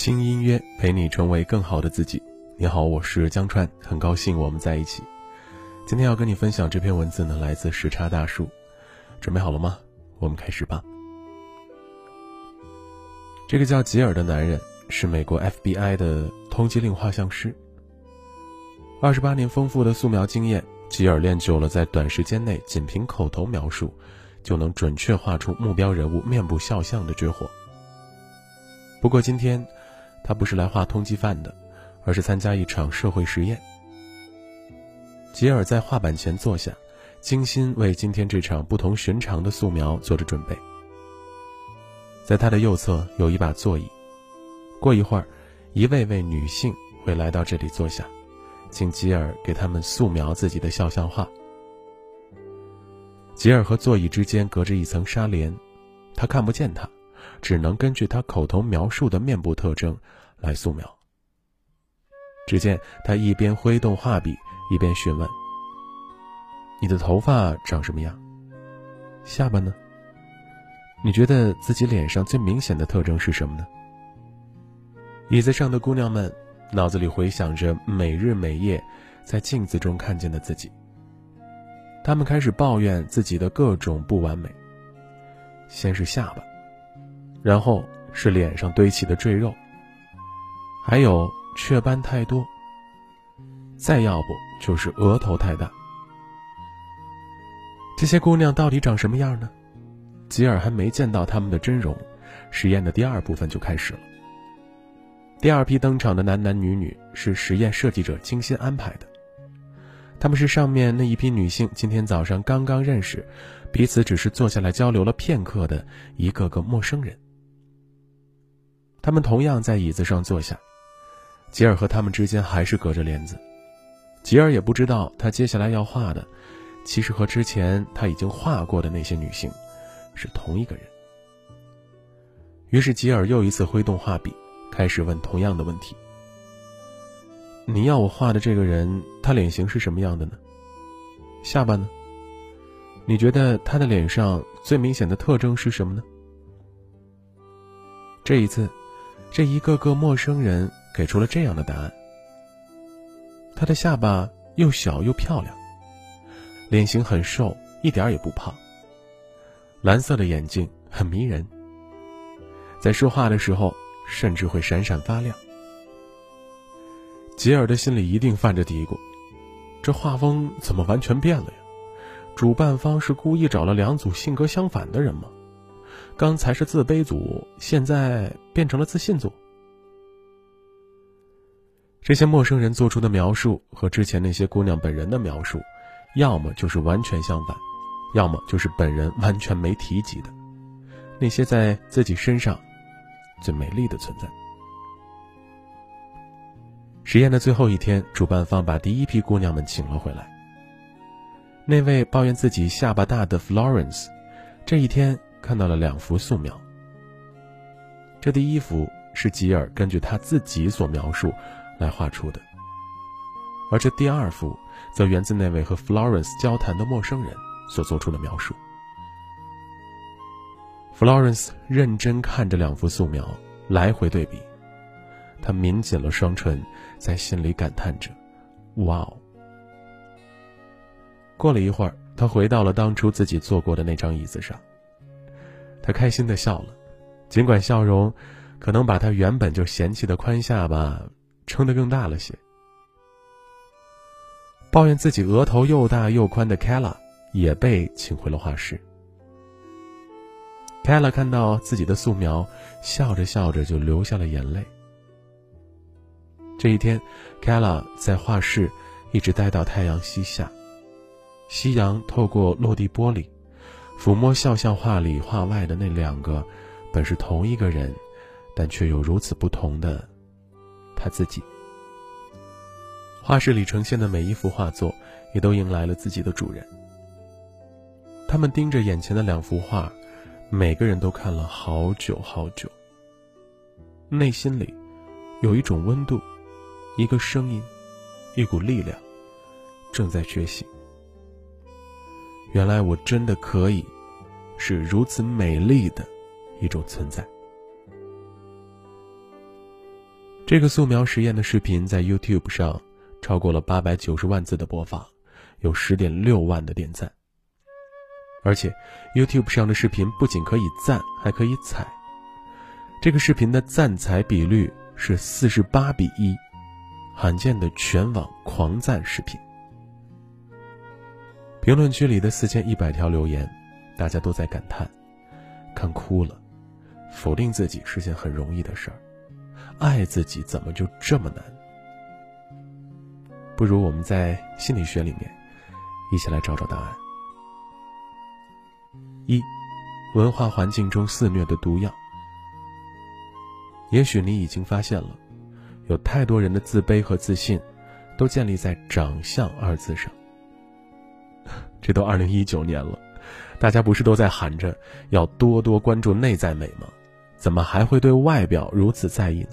轻音乐陪你成为更好的自己。你好，我是江川，很高兴我们在一起。今天要跟你分享这篇文字呢，来自时差大叔。准备好了吗？我们开始吧。这个叫吉尔的男人是美国 FBI 的通缉令画像师。二十八年丰富的素描经验，吉尔练就了在短时间内仅凭口头描述就能准确画出目标人物面部肖像的绝活。不过今天。他不是来画通缉犯的，而是参加一场社会实验。吉尔在画板前坐下，精心为今天这场不同寻常的素描做着准备。在他的右侧有一把座椅，过一会儿，一位位女性会来到这里坐下，请吉尔给他们素描自己的肖像画。吉尔和座椅之间隔着一层纱帘，他看不见他。只能根据他口头描述的面部特征来素描。只见他一边挥动画笔，一边询问：“你的头发长什么样？下巴呢？你觉得自己脸上最明显的特征是什么呢？”椅子上的姑娘们脑子里回想着每日每夜在镜子中看见的自己，她们开始抱怨自己的各种不完美。先是下巴。然后是脸上堆起的赘肉，还有雀斑太多。再要不就是额头太大。这些姑娘到底长什么样呢？吉尔还没见到她们的真容，实验的第二部分就开始了。第二批登场的男男女女是实验设计者精心安排的，他们是上面那一批女性今天早上刚刚认识，彼此只是坐下来交流了片刻的一个个陌生人。他们同样在椅子上坐下，吉尔和他们之间还是隔着帘子。吉尔也不知道，他接下来要画的，其实和之前他已经画过的那些女性，是同一个人。于是吉尔又一次挥动画笔，开始问同样的问题：“你要我画的这个人，他脸型是什么样的呢？下巴呢？你觉得他的脸上最明显的特征是什么呢？”这一次。这一个个陌生人给出了这样的答案：他的下巴又小又漂亮，脸型很瘦，一点也不胖。蓝色的眼睛很迷人，在说话的时候甚至会闪闪发亮。吉尔的心里一定犯着嘀咕：这画风怎么完全变了呀？主办方是故意找了两组性格相反的人吗？刚才是自卑组，现在变成了自信组。这些陌生人做出的描述和之前那些姑娘本人的描述，要么就是完全相反，要么就是本人完全没提及的那些在自己身上最美丽的存在。实验的最后一天，主办方把第一批姑娘们请了回来。那位抱怨自己下巴大的 Florence，这一天。看到了两幅素描。这第一幅是吉尔根据他自己所描述来画出的，而这第二幅则源自那位和 Florence 交谈的陌生人所做出的描述。Florence 认真看着两幅素描，来回对比，他抿紧了双唇，在心里感叹着：“哇哦！”过了一会儿，他回到了当初自己坐过的那张椅子上。他开心的笑了，尽管笑容可能把他原本就嫌弃的宽下巴撑得更大了些。抱怨自己额头又大又宽的 Kala 也被请回了画室。Kala 看到自己的素描，笑着笑着就流下了眼泪。这一天，Kala 在画室一直待到太阳西下，夕阳透过落地玻璃。抚摸肖像画里画外的那两个，本是同一个人，但却又如此不同的他自己。画室里呈现的每一幅画作，也都迎来了自己的主人。他们盯着眼前的两幅画，每个人都看了好久好久。内心里有一种温度，一个声音，一股力量，正在觉醒。原来我真的可以，是如此美丽的一种存在。这个素描实验的视频在 YouTube 上超过了八百九十万次的播放，有十点六万的点赞。而且，YouTube 上的视频不仅可以赞，还可以踩。这个视频的赞踩比率是四十八比一，罕见的全网狂赞视频。评论区里的四千一百条留言，大家都在感叹，看哭了，否定自己是件很容易的事儿，爱自己怎么就这么难？不如我们在心理学里面一起来找找答案。一，文化环境中肆虐的毒药。也许你已经发现了，有太多人的自卑和自信，都建立在“长相”二字上。这都二零一九年了，大家不是都在喊着要多多关注内在美吗？怎么还会对外表如此在意呢？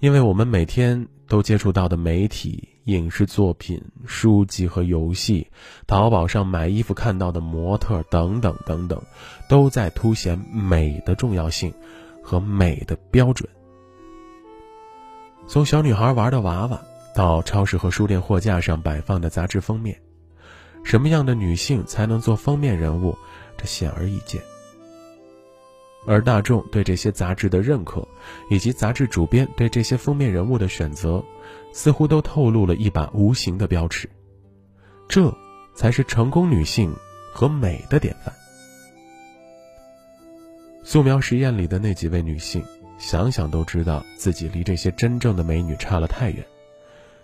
因为我们每天都接触到的媒体、影视作品、书籍和游戏，淘宝上买衣服看到的模特等等等等，都在凸显美的重要性和美的标准。从小女孩玩的娃娃，到超市和书店货架上摆放的杂志封面。什么样的女性才能做封面人物？这显而易见。而大众对这些杂志的认可，以及杂志主编对这些封面人物的选择，似乎都透露了一把无形的标尺。这才是成功女性和美的典范。素描实验里的那几位女性，想想都知道自己离这些真正的美女差了太远，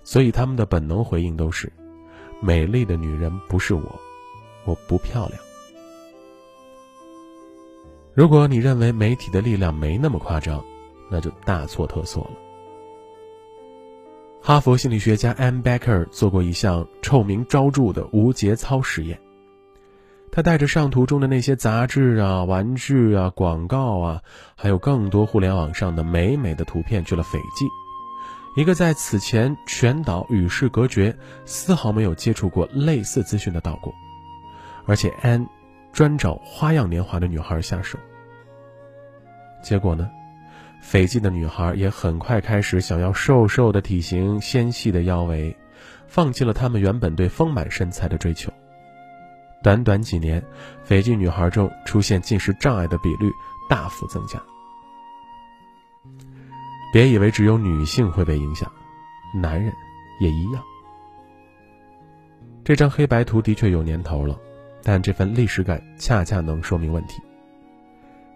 所以她们的本能回应都是。美丽的女人不是我，我不漂亮。如果你认为媒体的力量没那么夸张，那就大错特错了。哈佛心理学家 Ann Becker 做过一项臭名昭著的无节操实验，他带着上图中的那些杂志啊、玩具啊、广告啊，还有更多互联网上的美美的图片去了斐济。一个在此前全岛与世隔绝、丝毫没有接触过类似资讯的岛国，而且安专找花样年华的女孩下手。结果呢，斐济的女孩也很快开始想要瘦瘦的体型、纤细的腰围，放弃了她们原本对丰满身材的追求。短短几年，斐济女孩中出现进食障碍的比率大幅增加。别以为只有女性会被影响，男人也一样。这张黑白图的确有年头了，但这份历史感恰恰能说明问题。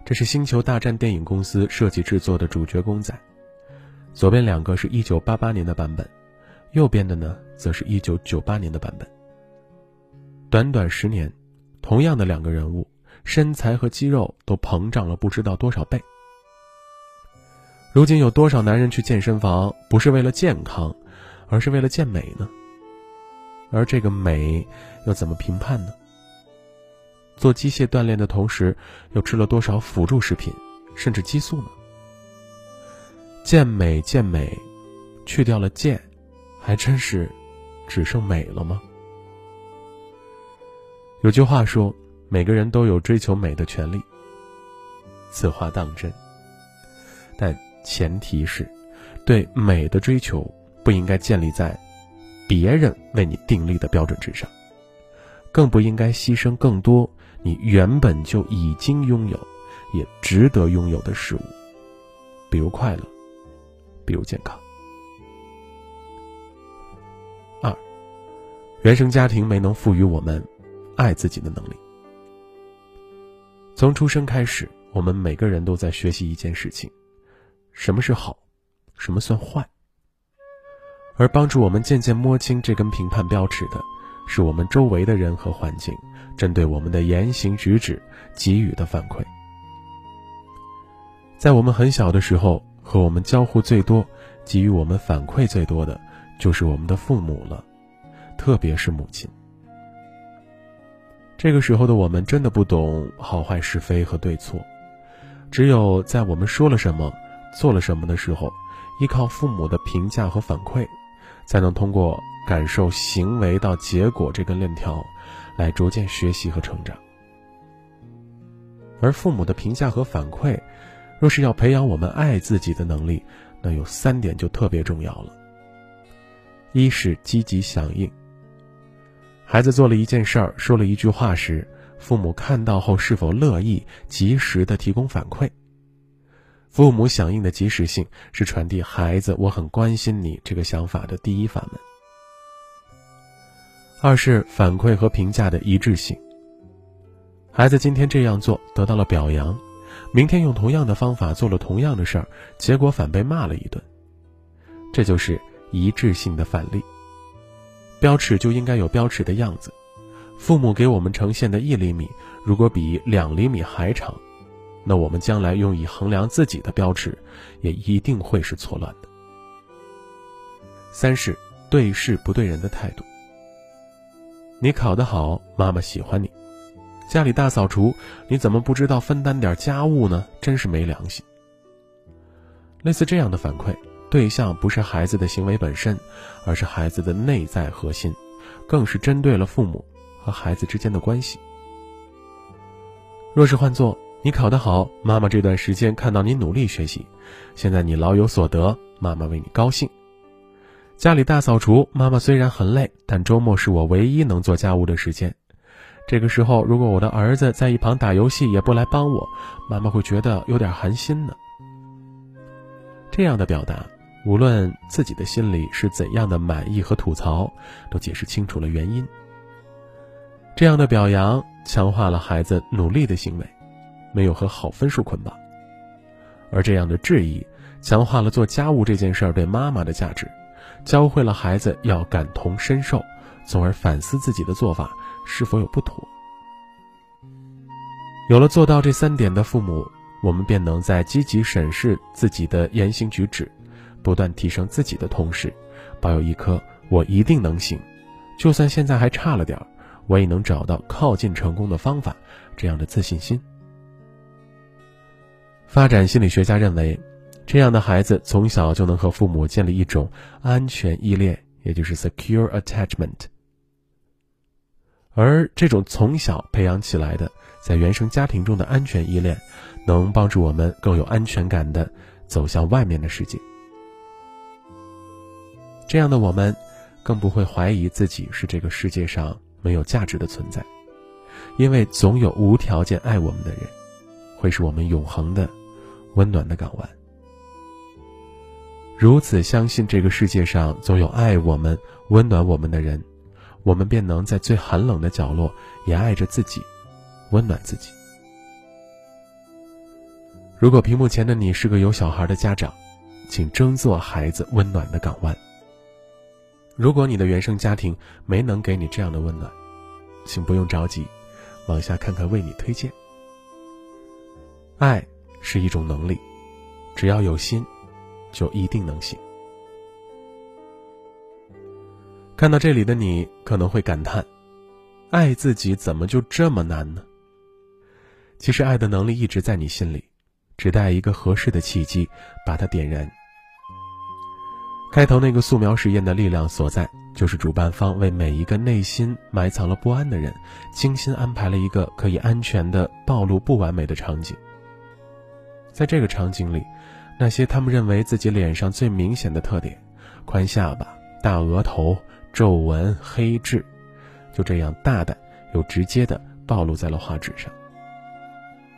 这是星球大战电影公司设计制作的主角公仔，左边两个是一九八八年的版本，右边的呢则是一九九八年的版本。短短十年，同样的两个人物，身材和肌肉都膨胀了不知道多少倍。如今有多少男人去健身房不是为了健康，而是为了健美呢？而这个美又怎么评判呢？做机械锻炼的同时，又吃了多少辅助食品，甚至激素呢？健美健美，去掉了健，还真是只剩美了吗？有句话说，每个人都有追求美的权利。此话当真，但。前提是，对美的追求不应该建立在别人为你订立的标准之上，更不应该牺牲更多你原本就已经拥有、也值得拥有的事物，比如快乐，比如健康。二，原生家庭没能赋予我们爱自己的能力。从出生开始，我们每个人都在学习一件事情。什么是好，什么算坏？而帮助我们渐渐摸清这根评判标尺的，是我们周围的人和环境针对我们的言行举止给予的反馈。在我们很小的时候，和我们交互最多、给予我们反馈最多的，就是我们的父母了，特别是母亲。这个时候的我们真的不懂好坏是非和对错，只有在我们说了什么。做了什么的时候，依靠父母的评价和反馈，才能通过感受行为到结果这根链条，来逐渐学习和成长。而父母的评价和反馈，若是要培养我们爱自己的能力，那有三点就特别重要了。一是积极响应。孩子做了一件事儿，说了一句话时，父母看到后是否乐意及时的提供反馈？父母响应的及时性是传递孩子“我很关心你”这个想法的第一法门。二是反馈和评价的一致性。孩子今天这样做得到了表扬，明天用同样的方法做了同样的事儿，结果反被骂了一顿。这就是一致性的反例。标尺就应该有标尺的样子。父母给我们呈现的一厘米，如果比两厘米还长，那我们将来用以衡量自己的标尺，也一定会是错乱的。三是对事不对人的态度。你考得好，妈妈喜欢你；家里大扫除，你怎么不知道分担点家务呢？真是没良心。类似这样的反馈。对象不是孩子的行为本身，而是孩子的内在核心，更是针对了父母和孩子之间的关系。若是换做你考得好，妈妈这段时间看到你努力学习，现在你老有所得，妈妈为你高兴。家里大扫除，妈妈虽然很累，但周末是我唯一能做家务的时间。这个时候，如果我的儿子在一旁打游戏也不来帮我，妈妈会觉得有点寒心呢。这样的表达。无论自己的心里是怎样的满意和吐槽，都解释清楚了原因。这样的表扬强化了孩子努力的行为，没有和好分数捆绑；而这样的质疑强化了做家务这件事儿对妈妈的价值，教会了孩子要感同身受，从而反思自己的做法是否有不妥。有了做到这三点的父母，我们便能在积极审视自己的言行举止。不断提升自己的同时，保有一颗“我一定能行”，就算现在还差了点儿，我也能找到靠近成功的方法，这样的自信心。发展心理学家认为，这样的孩子从小就能和父母建立一种安全依恋，也就是 secure attachment。而这种从小培养起来的在原生家庭中的安全依恋，能帮助我们更有安全感的走向外面的世界。这样的我们，更不会怀疑自己是这个世界上没有价值的存在，因为总有无条件爱我们的人，会是我们永恒的、温暖的港湾。如此相信这个世界上总有爱我们、温暖我们的人，我们便能在最寒冷的角落也爱着自己，温暖自己。如果屏幕前的你是个有小孩的家长，请争做孩子温暖的港湾。如果你的原生家庭没能给你这样的温暖，请不用着急，往下看看为你推荐。爱是一种能力，只要有心，就一定能行。看到这里的你可能会感叹：爱自己怎么就这么难呢？其实，爱的能力一直在你心里，只待一个合适的契机把它点燃。开头那个素描实验的力量所在，就是主办方为每一个内心埋藏了不安的人，精心安排了一个可以安全的暴露不完美的场景。在这个场景里，那些他们认为自己脸上最明显的特点——宽下巴、大额头、皱纹、黑痣，就这样大胆又直接的暴露在了画纸上，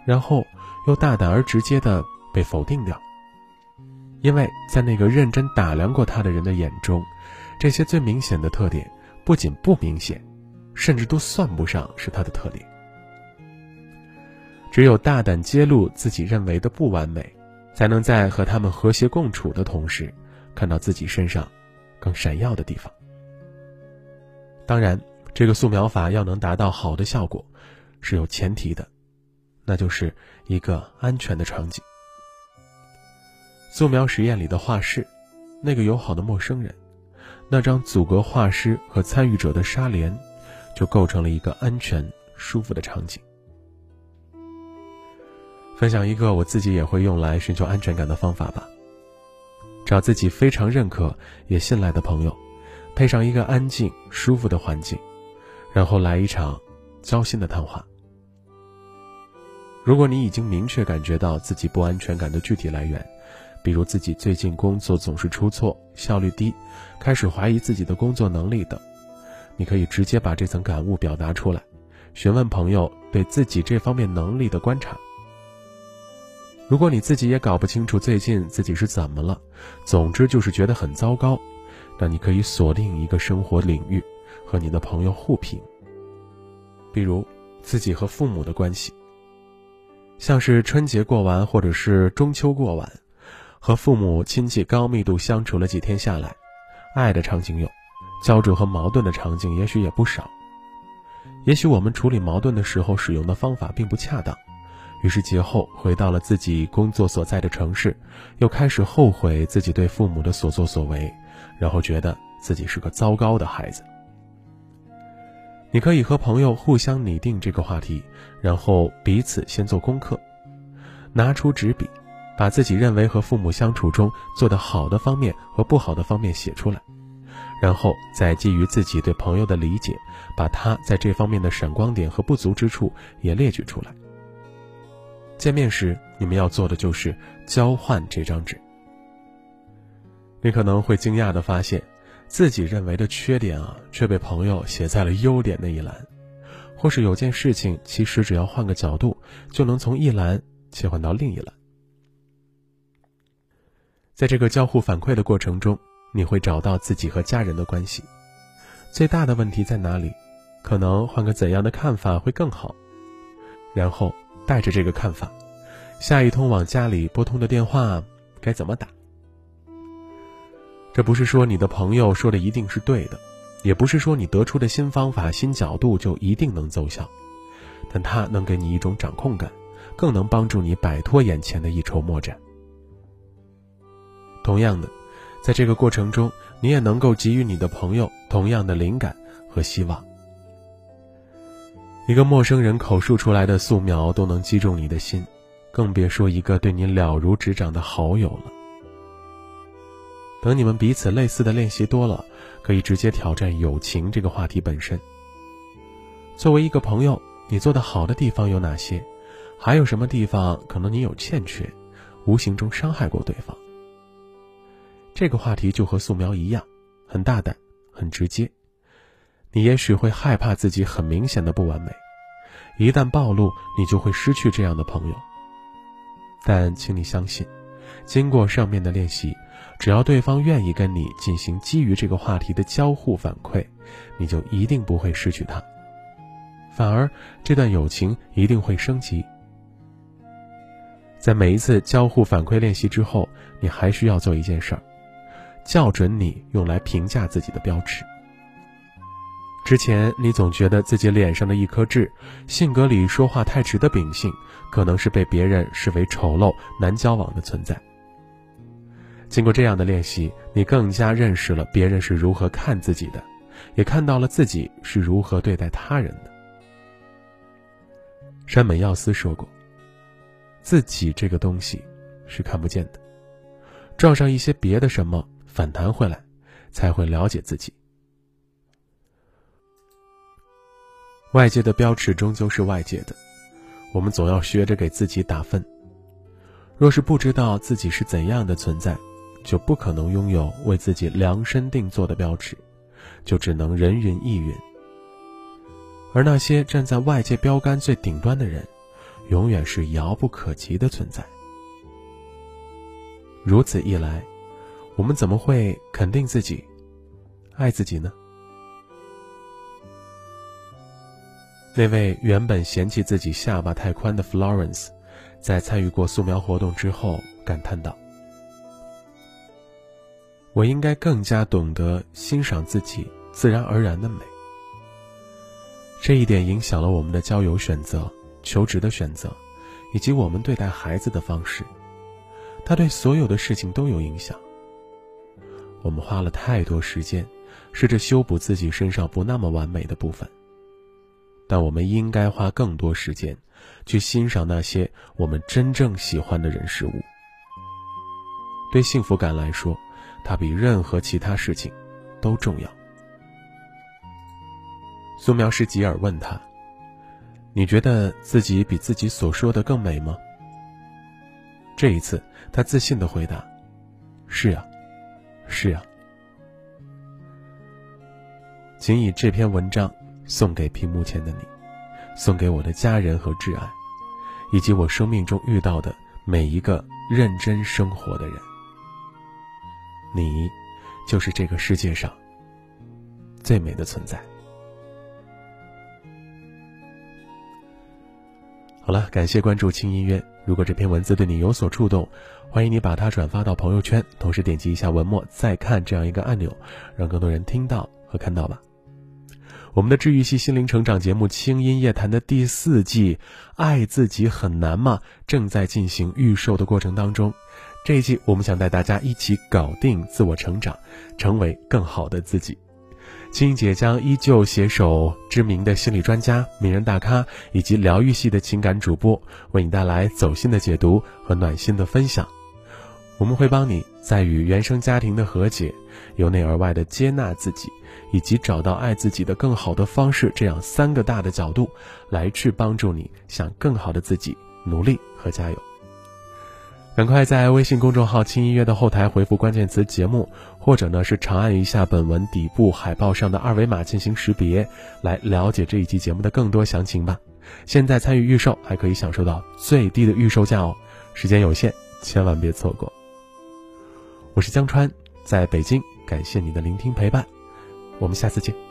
然后又大胆而直接的被否定掉。因为在那个认真打量过他的人的眼中，这些最明显的特点不仅不明显，甚至都算不上是他的特点。只有大胆揭露自己认为的不完美，才能在和他们和谐共处的同时，看到自己身上更闪耀的地方。当然，这个素描法要能达到好的效果，是有前提的，那就是一个安全的场景。素描实验里的画室，那个友好的陌生人，那张阻隔画师和参与者的纱帘，就构成了一个安全、舒服的场景。分享一个我自己也会用来寻求安全感的方法吧。找自己非常认可也信赖的朋友，配上一个安静、舒服的环境，然后来一场交心的谈话。如果你已经明确感觉到自己不安全感的具体来源，比如自己最近工作总是出错、效率低，开始怀疑自己的工作能力等。你可以直接把这层感悟表达出来，询问朋友对自己这方面能力的观察。如果你自己也搞不清楚最近自己是怎么了，总之就是觉得很糟糕，那你可以锁定一个生活领域，和你的朋友互评。比如自己和父母的关系，像是春节过完或者是中秋过完，和父母亲戚高密度相处了几天下来，爱的场景有。焦灼和矛盾的场景也许也不少，也许我们处理矛盾的时候使用的方法并不恰当，于是节后回到了自己工作所在的城市，又开始后悔自己对父母的所作所为，然后觉得自己是个糟糕的孩子。你可以和朋友互相拟定这个话题，然后彼此先做功课，拿出纸笔，把自己认为和父母相处中做得好的方面和不好的方面写出来。然后再基于自己对朋友的理解，把他在这方面的闪光点和不足之处也列举出来。见面时，你们要做的就是交换这张纸。你可能会惊讶的发现，自己认为的缺点啊，却被朋友写在了优点那一栏，或是有件事情，其实只要换个角度，就能从一栏切换到另一栏。在这个交互反馈的过程中。你会找到自己和家人的关系，最大的问题在哪里？可能换个怎样的看法会更好？然后带着这个看法，下一通往家里拨通的电话该怎么打？这不是说你的朋友说的一定是对的，也不是说你得出的新方法、新角度就一定能奏效，但它能给你一种掌控感，更能帮助你摆脱眼前的一筹莫展。同样的。在这个过程中，你也能够给予你的朋友同样的灵感和希望。一个陌生人口述出来的素描都能击中你的心，更别说一个对你了如指掌的好友了。等你们彼此类似的练习多了，可以直接挑战友情这个话题本身。作为一个朋友，你做的好的地方有哪些？还有什么地方可能你有欠缺，无形中伤害过对方？这个话题就和素描一样，很大胆，很直接。你也许会害怕自己很明显的不完美，一旦暴露，你就会失去这样的朋友。但请你相信，经过上面的练习，只要对方愿意跟你进行基于这个话题的交互反馈，你就一定不会失去他，反而这段友情一定会升级。在每一次交互反馈练习之后，你还需要做一件事儿。校准你用来评价自己的标尺。之前你总觉得自己脸上的一颗痣，性格里说话太直的秉性，可能是被别人视为丑陋难交往的存在。经过这样的练习，你更加认识了别人是如何看自己的，也看到了自己是如何对待他人的。山本耀司说过：“自己这个东西是看不见的，撞上一些别的什么。”反弹回来，才会了解自己。外界的标尺终究是外界的，我们总要学着给自己打分。若是不知道自己是怎样的存在，就不可能拥有为自己量身定做的标尺，就只能人云亦云。而那些站在外界标杆最顶端的人，永远是遥不可及的存在。如此一来。我们怎么会肯定自己、爱自己呢？那位原本嫌弃自己下巴太宽的 Florence，在参与过素描活动之后，感叹道：“我应该更加懂得欣赏自己自然而然的美。这一点影响了我们的交友选择、求职的选择，以及我们对待孩子的方式。它对所有的事情都有影响。”我们花了太多时间，试着修补自己身上不那么完美的部分。但我们应该花更多时间，去欣赏那些我们真正喜欢的人事物。对幸福感来说，它比任何其他事情都重要。素描师吉尔问他：“你觉得自己比自己所说的更美吗？”这一次，他自信的回答：“是啊，是啊。仅以这篇文章送给屏幕前的你，送给我的家人和挚爱，以及我生命中遇到的每一个认真生活的人。你，就是这个世界上最美的存在。好了，感谢关注轻音乐。如果这篇文字对你有所触动，欢迎你把它转发到朋友圈，同时点击一下文末再看这样一个按钮，让更多人听到和看到吧。我们的治愈系心灵成长节目《轻音夜谈》的第四季《爱自己很难吗》正在进行预售的过程当中。这一季，我们想带大家一起搞定自我成长，成为更好的自己。青姐将依旧携手知名的心理专家、名人大咖以及疗愈系的情感主播，为你带来走心的解读和暖心的分享。我们会帮你在与原生家庭的和解、由内而外的接纳自己，以及找到爱自己的更好的方式这样三个大的角度，来去帮助你向更好的自己努力和加油。赶快在微信公众号“轻音乐”的后台回复关键词“节目”，或者呢是长按一下本文底部海报上的二维码进行识别，来了解这一期节目的更多详情吧。现在参与预售还可以享受到最低的预售价哦，时间有限，千万别错过。我是江川，在北京，感谢你的聆听陪伴，我们下次见。